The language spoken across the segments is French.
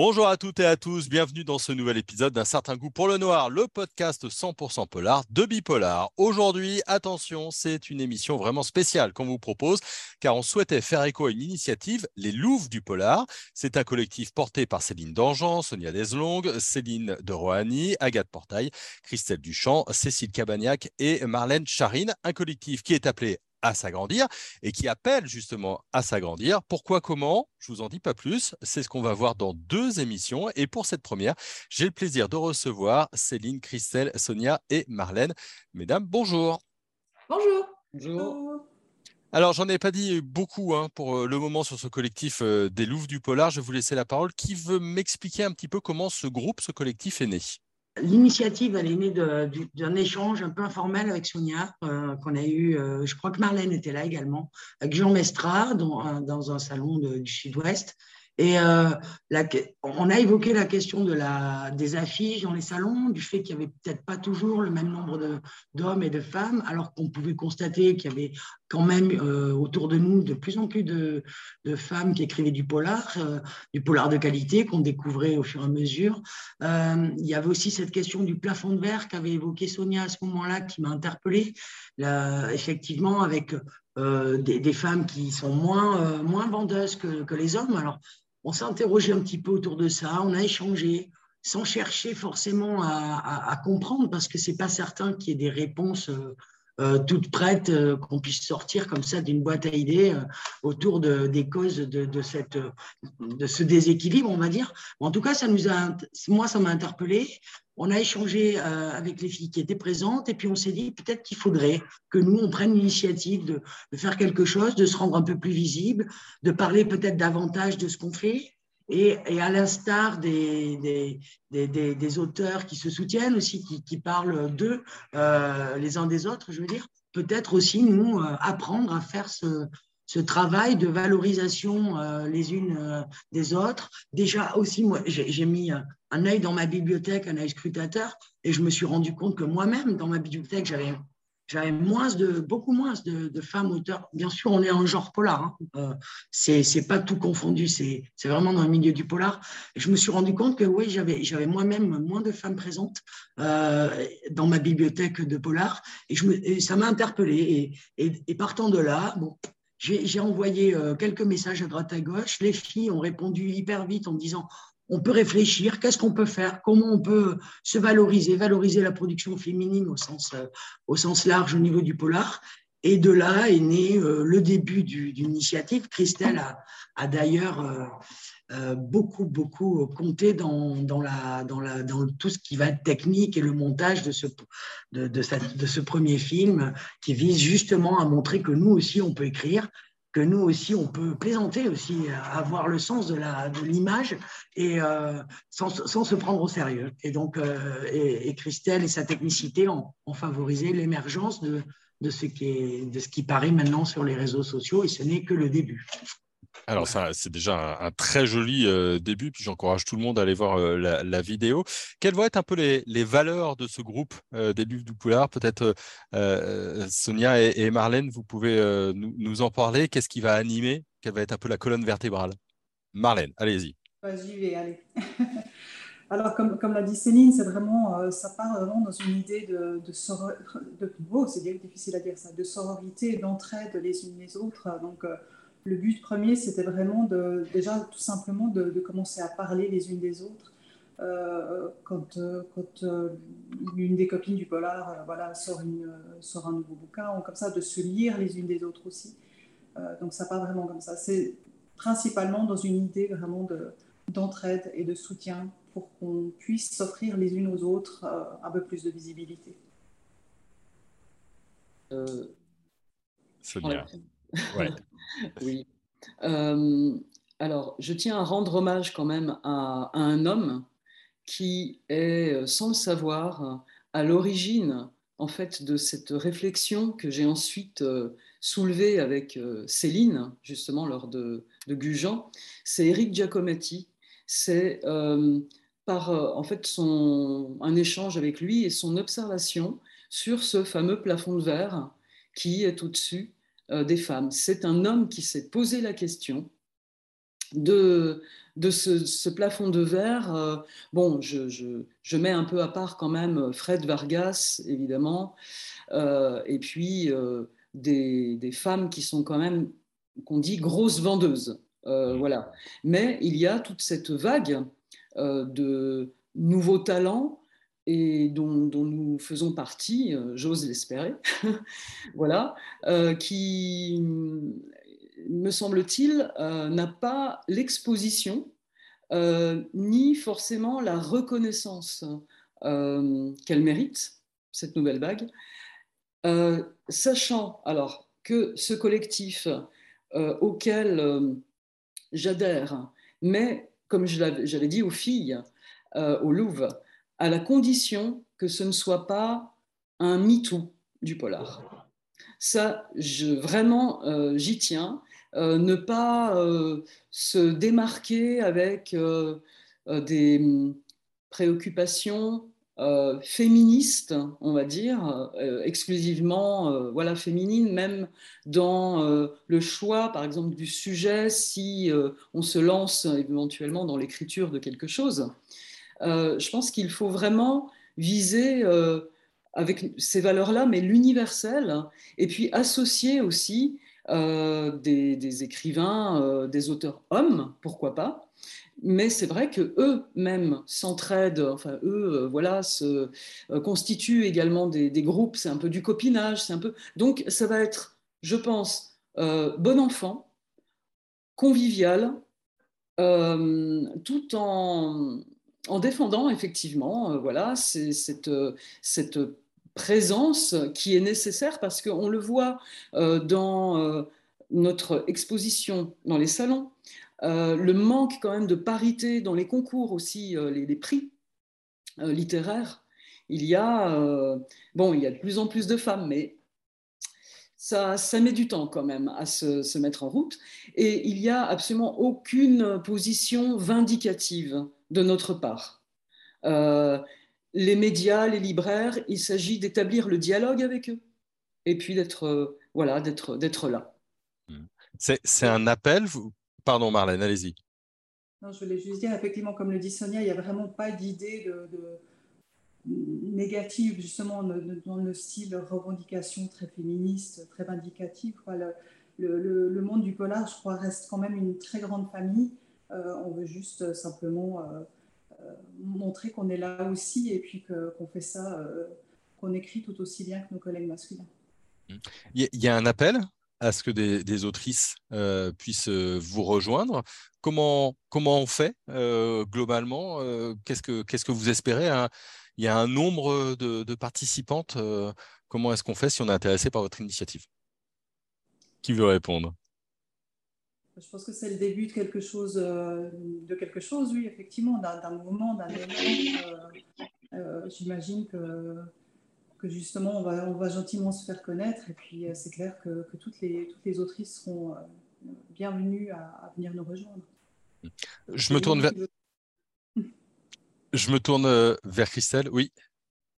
Bonjour à toutes et à tous, bienvenue dans ce nouvel épisode d'un certain goût pour le noir, le podcast 100% polar de Bipolar. Aujourd'hui, attention, c'est une émission vraiment spéciale qu'on vous propose car on souhaitait faire écho à une initiative, les Louves du Polar. C'est un collectif porté par Céline Dangean, Sonia Deslongue, Céline de Rohani, Agathe Portail, Christelle Duchamp, Cécile Cabagnac et Marlène Charine. Un collectif qui est appelé à s'agrandir et qui appelle justement à s'agrandir. Pourquoi, comment? Je vous en dis pas plus. C'est ce qu'on va voir dans deux émissions. Et pour cette première, j'ai le plaisir de recevoir Céline, Christelle, Sonia et Marlène. Mesdames, bonjour. Bonjour. Bonjour. Alors, j'en ai pas dit beaucoup hein, pour euh, le moment sur ce collectif euh, des Louves du Polar. Je vais vous laisser la parole. Qui veut m'expliquer un petit peu comment ce groupe, ce collectif est né? L'initiative, elle est née d'un échange un peu informel avec Sonia, euh, qu'on a eu, euh, je crois que Marlène était là également, avec Jean Mestra, dans, un salon du Sud-Ouest. Et euh, on a évoqué la question des affiches dans les salons, du fait qu'il n'y avait peut-être pas toujours le même nombre d'hommes et de femmes, alors qu'on pouvait constater qu'il y avait quand même euh, autour de nous de plus en plus de, femmes qui écrivaient du polar, euh, du polar de qualité qu'on découvrait au fur et à mesure. il y avait aussi cette question du plafond de verre qu'avait évoqué Sonia à ce moment-là, qui m'a interpellée, effectivement avec des, femmes qui sont moins, moins vendeuses que, que les hommes. Alors, on s'est interrogé un petit peu autour de ça, on a échangé sans chercher forcément à, comprendre parce que c'est pas certain qu'il y ait des réponses euh, euh, toutes prêtes euh, qu'on puisse sortir comme ça d'une boîte à idées autour des causes de, cette, de ce déséquilibre, on va dire. En tout cas, ça nous a, moi, ça m'a interpellé on a échangé euh, avec les filles qui étaient présentes et puis on s'est dit peut-être qu'il faudrait que nous, on prenne l'initiative de, faire quelque chose, de se rendre un peu plus visible, de parler peut-être davantage de ce qu'on fait. Et, à l'instar des des, auteurs qui se soutiennent aussi, qui, parlent d'eux, euh, les uns des autres, je veux dire, peut-être aussi nous euh, apprendre à faire ce, ce travail de valorisation euh, les unes des autres. Déjà aussi, moi, j'ai mis un, œil dans ma bibliothèque, un œil scrutateur, et je me suis rendu compte que moi-même, dans ma bibliothèque, j'avais j'avais moins de, beaucoup moins de, femmes auteurs. Bien sûr, on est en genre polar. Hein. Euh, c'est pas tout confondu. C'est vraiment dans le milieu du polar. Je me suis rendu compte que oui, j'avais moi-même moins de femmes présentes euh, dans ma bibliothèque de polar. Et, me, ça m'a interpellé. Et, partant de là, bon, j'ai envoyé euh, quelques messages à droite à gauche. Les filles ont répondu hyper vite en disant on peut réfléchir, qu'est-ce qu'on peut faire, comment on peut se valoriser, valoriser la production féminine au sens, euh, large au niveau du polar. Et de là est né euh, le début d'une initiative. Christelle a, d'ailleurs beaucoup, beaucoup compté dans, tout ce qui va être technique et le montage de, ce premier film qui vise justement à montrer que nous aussi, on peut écrire, que nous aussi, on peut plaisanter aussi, avoir le sens de l'image et euh, sans, sans, se prendre au sérieux. Et donc, euh, et, Christelle et sa technicité ont, favorisé l'émergence de, de, de ce qui paraît maintenant sur les réseaux sociaux et ce n'est que le début. Alors, ça, c'est déjà un, très joli euh, début, puis j'encourage tout le monde à aller voir euh, la, vidéo. Quelles vont être un peu les, valeurs de ce groupe euh, des du Poulard? Peut-être Sonia et, Marlène, vous pouvez nous, en parler. Qu'est-ce qui va animer? Quelle va être un peu la colonne vertébrale? Marlène, allez-y. J'y vais, allez. Alors, comme, comme l'a dit Céline, c'est vraiment, ça part vraiment dans une idée de, de, de oh, c'est difficile à dire ça, de sororité, d'entraide les unes les autres. Donc, le but premier, c'était vraiment de, déjà tout simplement de, commencer à parler les unes des autres. Euh, quand, euh, quand euh, une des copines du polar voilà, sort, une, sort un nouveau bouquin, ou comme ça, de se lire les unes des autres aussi. donc ça part vraiment comme ça. C'est principalement dans une idée vraiment d'entraide et de soutien pour qu'on puisse s'offrir les unes aux autres un peu plus de visibilité. Sonia. oui. Euh, alors, je tiens à rendre hommage quand même à, un homme qui est, sans le savoir, à l'origine en fait de cette réflexion que j'ai ensuite euh, soulevée avec euh, Céline, justement lors de, de Gujan. C'est Eric Giacometti. C'est par un échange avec lui et son observation sur ce fameux plafond de verre qui est au-dessus euh, des femmes. C'est un homme qui s'est posé la question de, de ce, plafond de verre, bon, je, je, mets un peu à part quand même Fred Vargas, évidemment, et puis des, des, femmes qui sont quand même, qu'on dit, grosses vendeuses. voilà. Mais il y a toute cette vague de nouveaux talents et dont, nous faisons partie, euh, j'ose l'espérer, voilà, euh, qui, me semble-t-il, euh, n'a pas l'exposition ni forcément la reconnaissance qu'elle mérite, cette nouvelle vague, sachant alors que ce collectif auquel j'adhère, mais comme j'avais dit aux filles au Louvre, à la condition que ce ne soit pas un MeToo du polar. Ça, je, vraiment, euh, j'y tiens. Euh, ne pas euh, se démarquer avec des hum, préoccupations féministes, on va dire, exclusivement voilà, féminines, même dans le choix, par exemple, du sujet, si on se lance éventuellement dans l'écriture de quelque chose. Euh, je pense qu'il faut vraiment viser euh, avec ces valeurs-là, mais l'universel, et puis associer aussi euh, des, écrivains, des auteurs hommes, pourquoi pas. Mais c'est vrai que eux-mêmes s'entraident, enfin eux, voilà, se constituent également des, des groupes. C'est un peu du copinage, c'est un peu. Donc ça va être, je pense, bon enfant, convivial, tout en en défendant effectivement euh, voilà, cette, euh, cette présence qui est nécessaire parce qu'on le voit euh, dans notre exposition dans les salons, le manque quand même de parité dans les concours aussi, les, prix littéraires. Il y a bon, il y a de plus en plus de femmes, mais ça, ça met du temps quand même à se, se mettre en route. Et il n'y a absolument aucune position vindicative de notre part. Euh, les médias, les libraires, il s'agit d'établir le dialogue avec eux et puis d'être euh, voilà, d'être, d'être là. Hmm. C'est, un appel Pardon Marlène, allez-y. Non, je voulais juste dire, effectivement, comme le dit Sonia, il n'y a vraiment pas d'idée de, négative, justement, dans le style revendication très féministe, très vindicative. Le, le, monde du polar, je crois, reste quand même une très grande famille. Euh, on veut juste simplement euh, montrer qu'on est là aussi et puis qu'on fait ça, euh, qu'on écrit tout aussi bien que nos collègues masculins. Il y a un appel à ce que des, autrices euh, puissent vous rejoindre. Comment, comment on fait globalement qu'est-ce, que, qu'est-ce que vous espérez hein? Il y a un nombre de, de participantes. comment est-ce qu'on fait si on est intéressé par votre initiative? Qui veut répondre? Je pense que c'est le début de quelque chose, euh, de quelque chose oui, effectivement, d'un mouvement, d'un élan. Euh, euh, j'imagine que, que justement, on va, on va gentiment se faire connaître. Et puis, c'est clair que, que, toutes, les, toutes les autrices seront bienvenues à, venir nous rejoindre. Je me tourne vers. Je me tourne vers Christelle. Oui,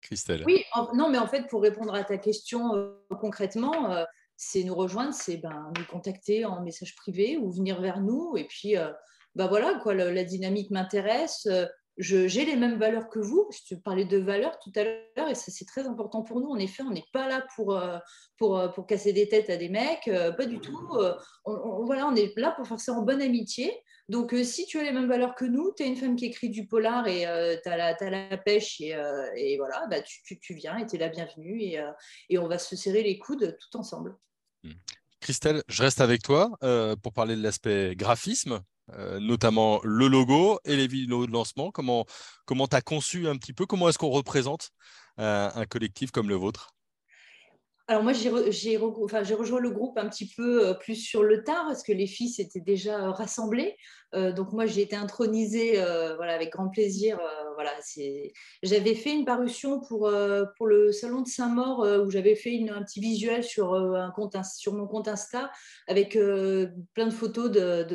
Christelle. Oui, non, mais en fait, pour répondre à ta question concrètement, c'est nous rejoindre, c'est ben, nous contacter en message privé ou venir vers nous. Et puis, ben voilà, quoi, la, dynamique m'intéresse. Euh, j'ai les mêmes valeurs que vous. Je te parlais de valeurs tout à l'heure et ça, c'est très important pour nous. En effet, on n'est pas là pour, euh, pour, pour, casser des têtes à des mecs, pas du tout. On, voilà, on est là pour faire ça en bonne amitié. Donc, si tu as les mêmes valeurs que nous, tu es une femme qui écrit du polar et tu as, as, la pêche et, et voilà, bah, tu, tu, viens et tu es la bienvenue et, et on va se serrer les coudes tout ensemble. Christelle, je reste avec toi euh, pour parler de l'aspect graphisme, euh, notamment le logo et les vidéos de lancement. Comment tu as conçu un petit peu? Comment est-ce qu'on représente euh, un collectif comme le vôtre? Alors moi, j'ai rejoint le groupe un petit peu plus sur le tard parce que les filles s'étaient déjà rassemblées. donc moi, j'ai été intronisée voilà, avec grand plaisir voilà, j'avais fait une parution pour, euh, pour le salon de Saint-Maur euh, où j'avais fait un petit visuel sur, euh, un compte, sur mon compte Insta avec plein de photos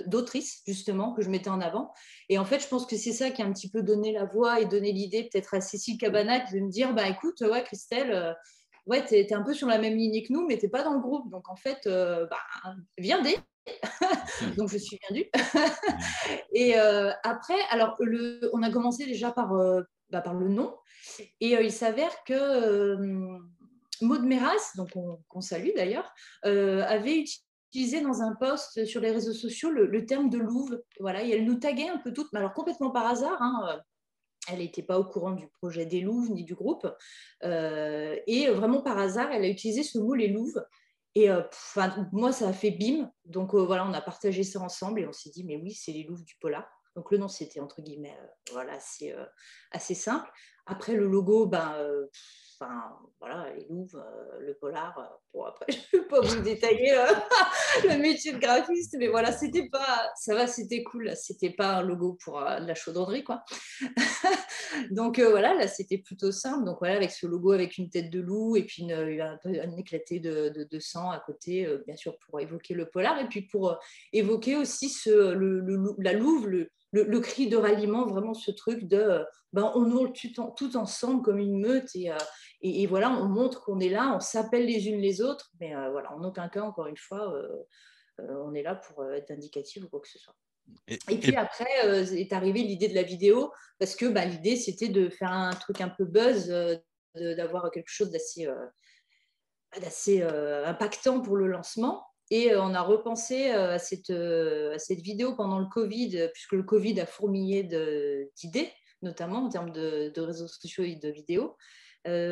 d'autrices justement que je mettais en avant. Et en fait, je pense que c'est ça qui a un petit peu donné la voix et donné l'idée peut-être à Cécile Cabanac de me dire bah écoute, ouais, Christelle ouais, tu es, un peu sur la même ligne que nous, mais tu pas dans le groupe. Donc, en fait, bah, viens dès. donc, je suis bien due. et après, alors, le, on a commencé déjà par, bah, par le nom. Et il s'avère que Maud Meras, donc qu'on salue d'ailleurs, avait utilisé utilisé dans un post sur les réseaux sociaux le, terme de louve. Voilà, et elle nous taguait un peu toutes, mais alors complètement par hasard. Hein, euh, elle n'était pas au courant du projet des louves ni du groupe. Euh, et vraiment par hasard, elle a utilisé ce mot les louves. Et euh, moi, ça a fait bim. Donc voilà, on a partagé ça ensemble et on s'est dit, mais oui, c'est les louves du polar. Donc le nom, c'était entre guillemets, voilà, c'est assez simple. Après, le logo, ben, enfin, voilà, les louves, euh, le polar. Euh, bon, après, je ne vais pas vous détailler euh, le métier de graphiste, mais voilà, c'était pas, ça va, c'était cool. C'était pas un logo pour la chaudronnerie, quoi. Donc voilà, là, c'était plutôt simple. Donc voilà, avec ce logo avec une tête de loup et puis un, éclaté de, de, sang à côté, bien sûr, pour évoquer le polar et puis pour évoquer aussi le, la louve, le le, cri de ralliement, vraiment ce truc de euh, ben, on hurle tout, ensemble comme une meute euh, et, et, voilà, on montre qu'on est là, on s'appelle les unes les autres, mais euh, voilà, en aucun cas, encore une fois, on est là pour être indicatif ou quoi que ce soit. Et, puis après est arrivée l'idée de la vidéo parce que ben, l'idée c'était de faire un truc un peu buzz, d'avoir quelque chose d'assez impactant pour le lancement. Et euh, on a repensé euh, à cette, euh, à cette vidéo pendant le Covid, puisque le Covid a fourmillé d'idées, notamment en termes de, réseaux sociaux et de vidéos.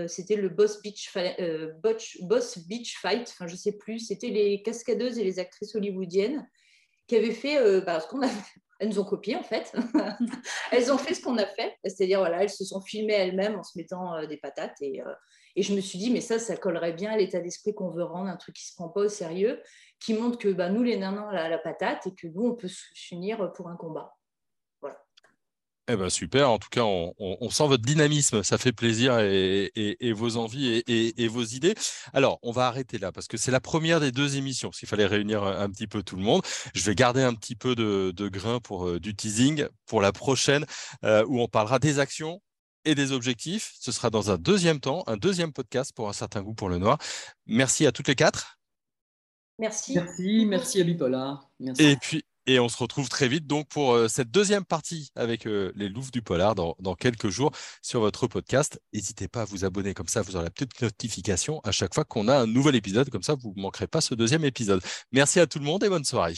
c'était le Boss Beach, Fight, enfin je sais plus, c'était les cascadeuses et les actrices hollywoodiennes qui avaient fait bah, ce qu'on a Elles nous ont copié en fait. elles ont fait ce qu'on a fait, c'est-à-dire voilà, elles se sont filmées elles-mêmes en se mettant des patates et, et je me suis dit, mais ça, ça collerait bien à l'état d'esprit qu'on veut rendre, un truc qui ne se prend pas au sérieux, qui montre que bah, nous, les nains, on a la patate et que nous, on peut s'unir pour un combat. Voilà. Eh ben super, en tout cas, on, sent votre dynamisme, ça fait plaisir et, vos envies et, vos idées. Alors, on va arrêter là parce que c'est la première des deux émissions, parce qu'il fallait réunir un, petit peu tout le monde. Je vais garder un petit peu de, grain pour euh, du teasing pour la prochaine euh, où on parlera des actions, et des objectifs. Ce sera dans un deuxième temps, un deuxième podcast pour un certain goût pour le noir. Merci à toutes les quatre. Merci. Merci, merci à Bipolar. Merci. Et puis, et on se retrouve très vite donc pour euh, cette deuxième partie avec euh, les louves du polar dans, dans, quelques jours sur votre podcast. N'hésitez pas à vous abonner, comme ça vous aurez la petite notification à chaque fois qu'on a un nouvel épisode, comme ça vous ne manquerez pas ce deuxième épisode. Merci à tout le monde et bonne soirée.